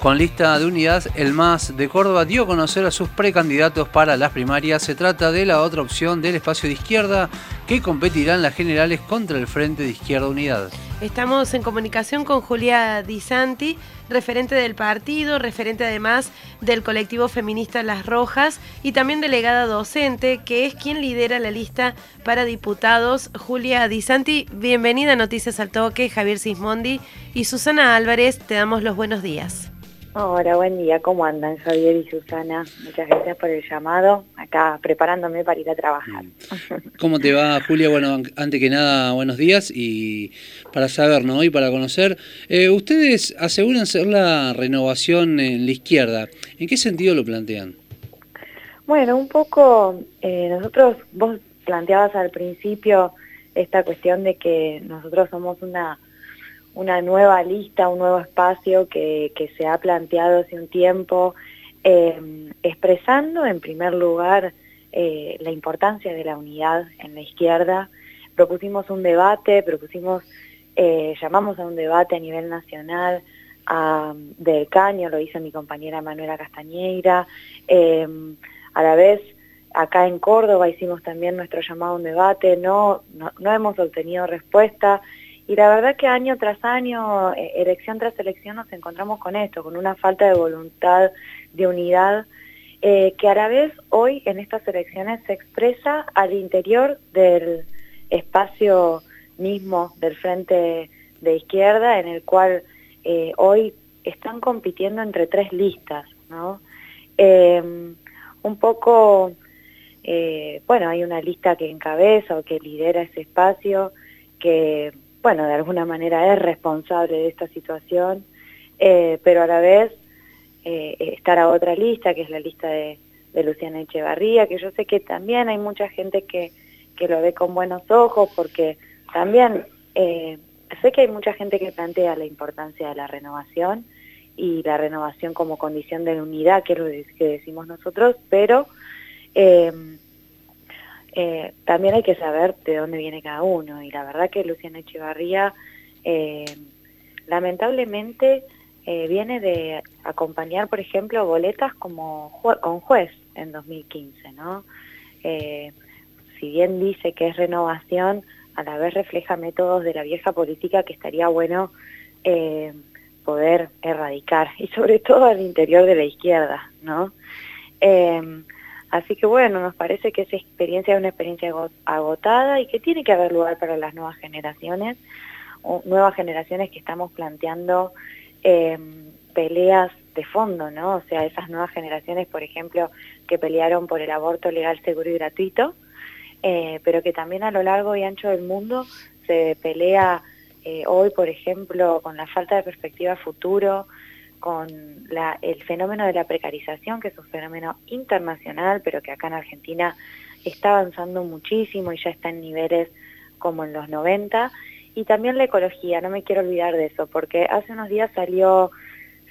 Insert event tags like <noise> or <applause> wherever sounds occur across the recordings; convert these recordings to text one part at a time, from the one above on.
Con lista de unidad, el MAS de Córdoba dio a conocer a sus precandidatos para las primarias. Se trata de la otra opción del espacio de izquierda que competirá en las generales contra el Frente de Izquierda Unidad. Estamos en comunicación con Julia Di Santi, referente del partido, referente además del colectivo feminista Las Rojas y también delegada docente, que es quien lidera la lista para diputados. Julia Di Santi, bienvenida a Noticias al Toque, Javier Sismondi y Susana Álvarez, te damos los buenos días. Hola, buen día. ¿Cómo andan Javier y Susana? Muchas gracias por el llamado. Acá preparándome para ir a trabajar. ¿Cómo te va, Julia? Bueno, antes que nada, buenos días y para saber, ¿no? Y para conocer, eh, ustedes aseguran ser la renovación en la izquierda. ¿En qué sentido lo plantean? Bueno, un poco, eh, nosotros, vos planteabas al principio esta cuestión de que nosotros somos una una nueva lista, un nuevo espacio que, se ha planteado hace un tiempo, eh, expresando en primer lugar eh, la importancia de la unidad en la izquierda. Propusimos un debate, propusimos, eh, llamamos a un debate a nivel nacional a, del Caño, lo hizo mi compañera Manuela Castañeira, a la vez acá en Córdoba hicimos también nuestro llamado a un debate, no, no hemos obtenido respuesta, y la verdad que año tras año, eh, elección tras elección, nos encontramos con esto, con una falta de voluntad, de unidad, eh, que a la vez hoy en estas elecciones se expresa al interior del espacio mismo del frente de izquierda, en el cual eh, hoy están compitiendo entre tres listas, ¿no? un poco, bueno, hay una lista que encabeza o que lidera ese espacio, que bueno, de alguna manera es responsable de esta situación, eh, pero a la vez eh, estar a otra lista, que es la lista de, Luciana Echevarría, que yo sé que también hay mucha gente que, que lo ve con buenos ojos, porque también eh, sé que hay mucha gente que plantea la importancia de la renovación y la renovación como condición de unidad, que es lo que decimos nosotros, pero eh, también hay que saber de dónde viene cada uno. Y la verdad que Luciana Echevarría, eh, lamentablemente, eh, viene de acompañar, por ejemplo, boletas como con juez en 2015, ¿no? si bien dice que es renovación, a la vez refleja métodos de la vieja política que estaría bueno poder erradicar, y sobre todo al interior de la izquierda, ¿no? Así que bueno, nos parece que esa experiencia es una experiencia agotada y que tiene que haber lugar para las nuevas generaciones, nuevas generaciones que estamos planteando em, peleas de fondo, ¿no? O sea, esas nuevas generaciones, por ejemplo, que pelearon por el aborto legal, seguro y gratuito, eh, pero que también a lo largo y ancho del mundo se pelea eh, hoy, por ejemplo, con la falta de perspectiva futuro, con el fenómeno de la precarización, que es un fenómeno internacional, pero que acá en Argentina está avanzando muchísimo y ya está en niveles como en los 90, y también la ecología, no me quiero olvidar de eso, porque hace unos días salió,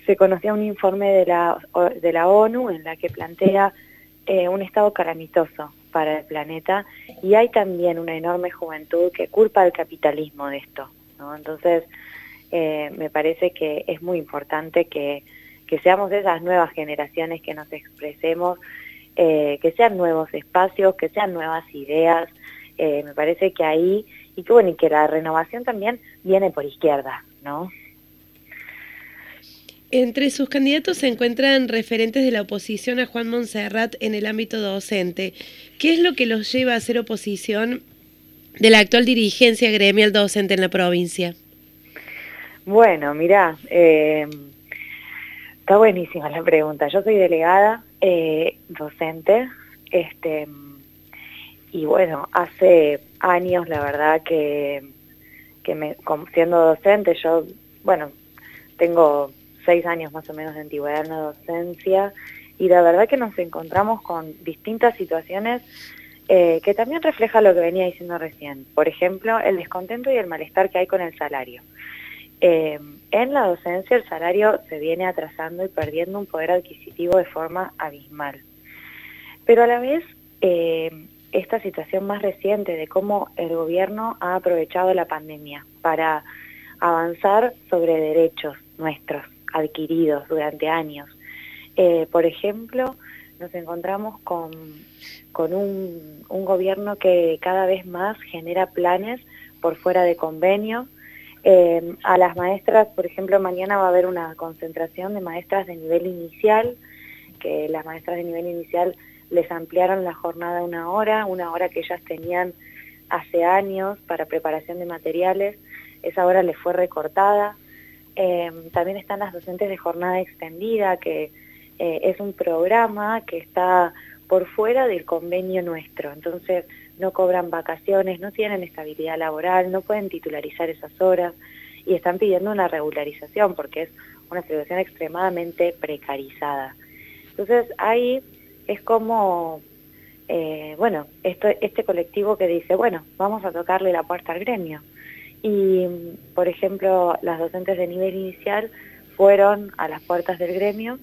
se conocía un informe de la, de la ONU en la que plantea eh, un estado calamitoso para el planeta, y hay también una enorme juventud que culpa al capitalismo de esto, ¿no? Entonces, eh, me parece que es muy importante que, que, seamos esas nuevas generaciones que nos expresemos, eh, que sean nuevos espacios, que sean nuevas ideas. Eh, me parece que ahí, y que bueno, y que la renovación también viene por izquierda, ¿no? Entre sus candidatos se encuentran referentes de la oposición a Juan Monserrat en el ámbito docente. ¿Qué es lo que los lleva a hacer oposición de la actual dirigencia gremial docente en la provincia? Bueno, mira, eh, está buenísima la pregunta. Yo soy delegada, eh, docente, este, y bueno, hace años la verdad que, que me, siendo docente, yo, bueno, tengo seis años más o menos de antigüedad en la docencia, y la verdad que nos encontramos con distintas situaciones eh, que también refleja lo que venía diciendo recién. Por ejemplo, el descontento y el malestar que hay con el salario. Eh, en la docencia el salario se viene atrasando y perdiendo un poder adquisitivo de forma abismal. Pero a la vez, eh, esta situación más reciente de cómo el gobierno ha aprovechado la pandemia para avanzar sobre derechos nuestros, adquiridos durante años. Eh, por ejemplo, nos encontramos con, con un, gobierno que cada vez más genera planes por fuera de convenio. Eh, a las maestras, por ejemplo, mañana va a haber una concentración de maestras de nivel inicial, que las maestras de nivel inicial les ampliaron la jornada una hora, una hora que ellas tenían hace años para preparación de materiales, esa hora les fue recortada. Eh, también están las docentes de jornada extendida, que eh, es un programa que está por fuera del convenio nuestro, entonces no cobran vacaciones, no tienen estabilidad laboral, no pueden titularizar esas horas y están pidiendo una regularización porque es una situación extremadamente precarizada. Entonces ahí es como, eh, bueno, esto, este colectivo que dice, bueno, vamos a tocarle la puerta al gremio. Y, por ejemplo, las docentes de nivel inicial fueron a las puertas del gremio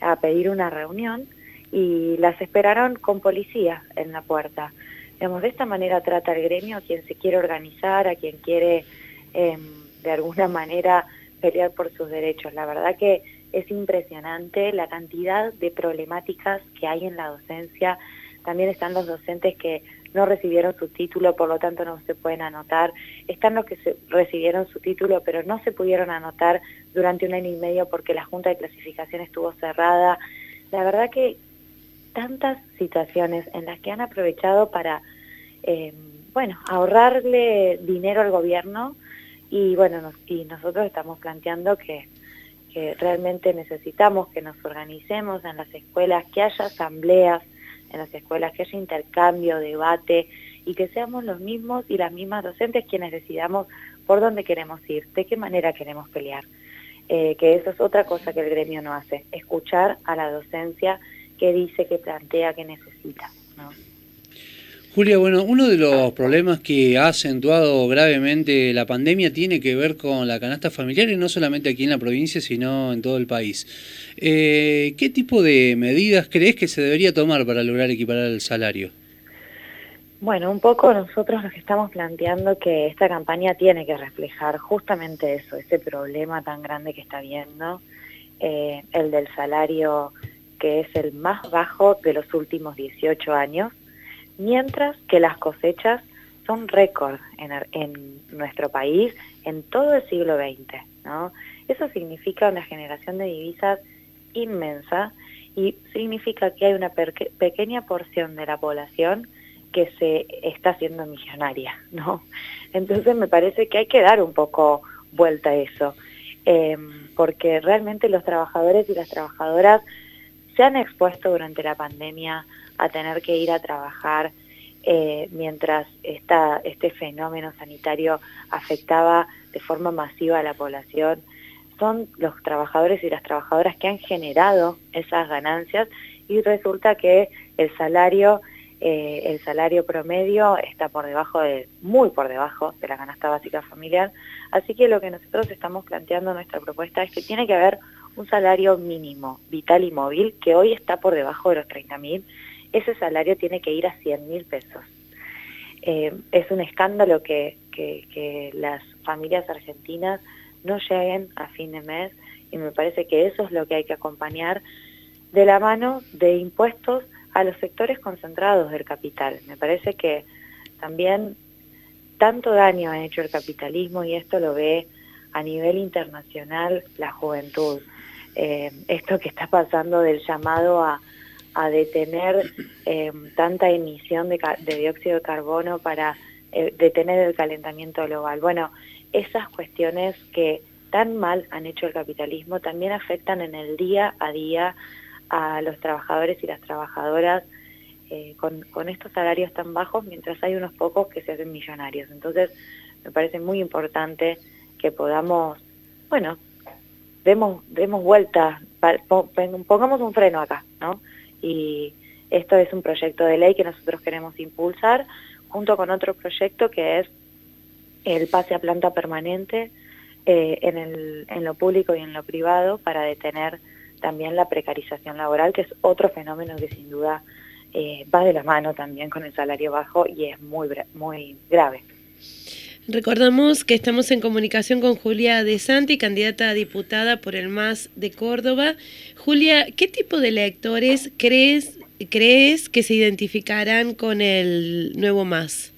a pedir una reunión y las esperaron con policía en la puerta. Digamos, de esta manera trata el gremio a quien se quiere organizar, a quien quiere em, de alguna manera pelear por sus derechos. La verdad que es impresionante la cantidad de problemáticas que hay en la docencia. También están los docentes que no recibieron su título, por lo tanto no se pueden anotar. Están los que recibieron su título, pero no se pudieron anotar durante un año y medio porque la Junta de Clasificación estuvo cerrada. La verdad que tantas situaciones en las que han aprovechado para, eh, bueno, ahorrarle dinero al gobierno y bueno, y nosotros estamos planteando que, que realmente necesitamos que nos organicemos en las escuelas, que haya asambleas, en las escuelas, que haya intercambio, debate y que seamos los mismos y las mismas docentes quienes decidamos por dónde queremos ir, de qué manera queremos pelear. Eh, que eso es otra cosa que el gremio no hace, escuchar a la docencia que dice, que plantea, que necesita. Julia, bueno, uno de los problemas que ha acentuado gravemente la pandemia tiene que ver con la canasta familiar y no solamente aquí en la provincia, sino en todo el país. Eh, ¿Qué tipo de medidas crees que se debería tomar para lograr equiparar el salario? Bueno, un poco nosotros que estamos planteando que esta campaña tiene que reflejar justamente eso, ese problema tan grande que está viendo, eh, el del salario que es el más bajo de los últimos 18 años mientras que las cosechas son récord en, nuestro país en todo el siglo XX. ¿no? Eso significa una generación de divisas inmensa y significa que hay una pequeña porción de la población que se está haciendo millonaria, ¿no? Entonces me parece que hay que dar un poco vuelta a eso, em, porque realmente los trabajadores y las trabajadoras se han expuesto durante la pandemia a tener que ir a trabajar eh, mientras esta, este fenómeno sanitario afectaba de forma masiva a la población. Son los trabajadores y las trabajadoras que han generado esas ganancias y resulta que el salario eh, el salario promedio está por debajo de, muy por debajo de la canasta básica familiar, así que lo que nosotros estamos planteando en nuestra propuesta es que tiene que haber un salario mínimo, vital y móvil, que hoy está por debajo de los 30 mil ese salario tiene que ir a 100 mil pesos. Eh, es un escándalo que, que, las familias argentinas no lleguen a fin de mes y me parece que eso es lo que hay que acompañar de la mano de impuestos a los sectores concentrados del capital. Me parece que también tanto daño ha hecho el capitalismo y esto lo ve a nivel internacional la juventud. Eh, esto que está pasando del llamado a detener eh, tanta emisión de, dióxido de carbono para eh, detener el calentamiento global. Bueno, esas cuestiones que tan mal han hecho el capitalismo también afectan en el día a día a los trabajadores y las trabajadoras con, estos salarios tan bajos, mientras hay unos pocos que se hacen millonarios. Entonces, me parece muy importante que podamos, bueno, demos, demos vuelta, pongamos un freno acá, ¿no? y esto es un proyecto de ley que nosotros queremos impulsar junto con otro proyecto que es el pase a planta permanente eh, en, el, en lo público y en lo privado para detener también la precarización laboral, que es otro fenómeno que sin duda eh, va de la mano también con el salario bajo y es muy, muy grave. Recordamos que estamos en comunicación con Julia De Santi, candidata a diputada por el MAS de Córdoba. Julia, ¿qué tipo de electores crees, crees que se identificarán con el nuevo MAS?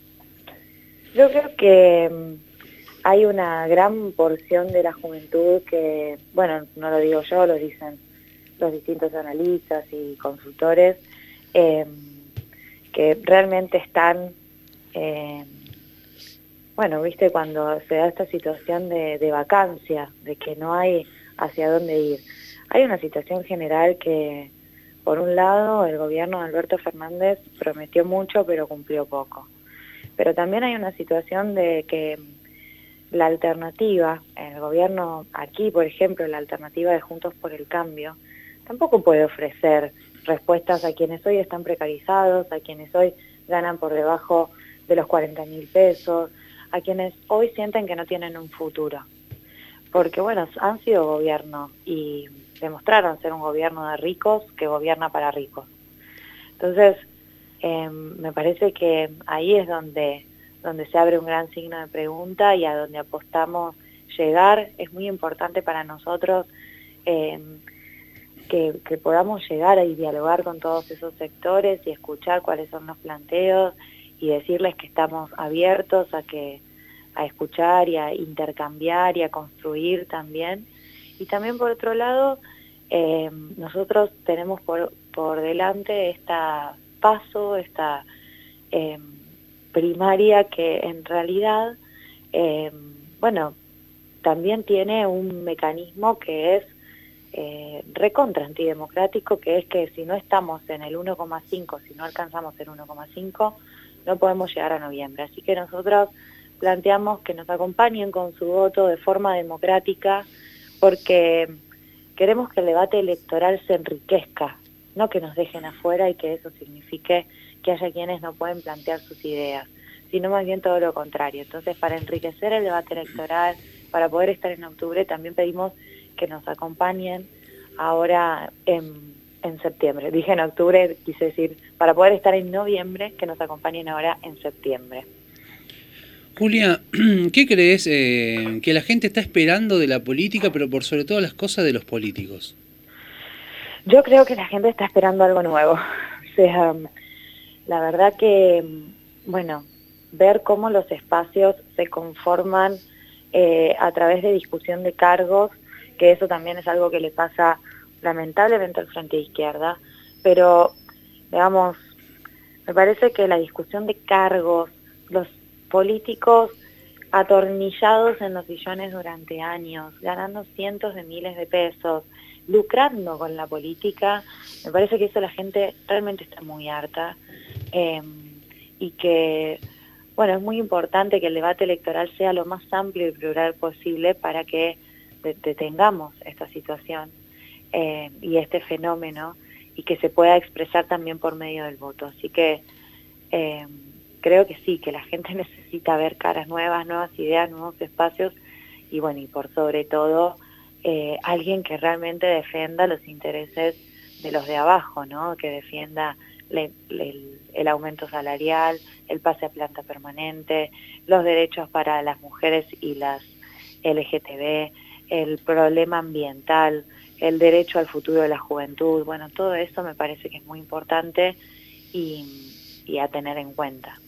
Yo creo que mm, hay una gran porción de la juventud que, bueno, no lo digo yo, lo dicen los distintos analistas y consultores, eh, que realmente están... Eh, bueno, viste, cuando se da esta situación de, vacancia, de que no hay hacia dónde ir. Hay una situación general que, por un lado, el gobierno de Alberto Fernández prometió mucho, pero cumplió poco. Pero también hay una situación de que la alternativa, el gobierno aquí, por ejemplo, la alternativa de Juntos por el Cambio, tampoco puede ofrecer respuestas a quienes hoy están precarizados, a quienes hoy ganan por debajo de los 40 mil pesos, a quienes hoy sienten que no tienen un futuro. Porque, bueno, han sido gobierno y demostraron ser un gobierno de ricos que gobierna para ricos. Entonces, em, me parece que ahí es donde, donde se abre un gran signo de pregunta y a donde apostamos llegar. Es muy importante para nosotros em, que, que podamos llegar y dialogar con todos esos sectores y escuchar cuáles son los planteos y decirles que estamos abiertos a que a escuchar y a intercambiar y a construir también. Y también por otro lado, eh, nosotros tenemos por, por delante esta paso, esta eh, primaria que en realidad, eh, bueno, también tiene un mecanismo que es recontra antidemocrático, que es que si no estamos en el 1,5, si no alcanzamos el 1,5, no podemos llegar a noviembre. Así que nosotros planteamos que nos acompañen con su voto de forma democrática porque queremos que el debate electoral se enriquezca, no que nos dejen afuera y que eso signifique que haya quienes no pueden plantear sus ideas, sino más bien todo lo contrario. Entonces, para enriquecer el debate electoral, para poder estar en octubre, también pedimos que nos acompañen ahora en, en septiembre. Dije en octubre, quise decir, para poder estar en noviembre, que nos acompañen ahora en septiembre. Julia, <clears throat> ¿qué crees eh, que la gente está esperando de la política, pero por sobre todo las cosas de los políticos? Yo creo que la gente está esperando algo nuevo. <laughs> O sea, la verdad que, bueno, ver cómo los espacios se conforman eh, a través de discusión de cargos, que eso también es algo que le pasa lamentablemente al Frente de Izquierda, pero, digamos, me parece que la discusión de cargos, los políticos atornillados en los sillones durante años, ganando cientos de miles de pesos, lucrando con la política, me parece que eso la gente realmente está muy harta em, y que, bueno, es muy importante que el debate electoral sea lo más amplio y plural posible para que detengamos esta situación em, y este fenómeno y que se pueda expresar también por medio del voto. Así que em, creo que sí, que la gente <laughs> necesita ver caras nuevas, nuevas ideas, nuevos espacios y bueno, y por sobre todo eh, alguien que realmente defienda los intereses de los de abajo, ¿no? Que defienda el aumento salarial, el pase a planta permanente, los derechos para las mujeres y las LGTB, el problema ambiental, el derecho al futuro de la juventud. Bueno, todo eso me parece que es muy importante y a tener en cuenta.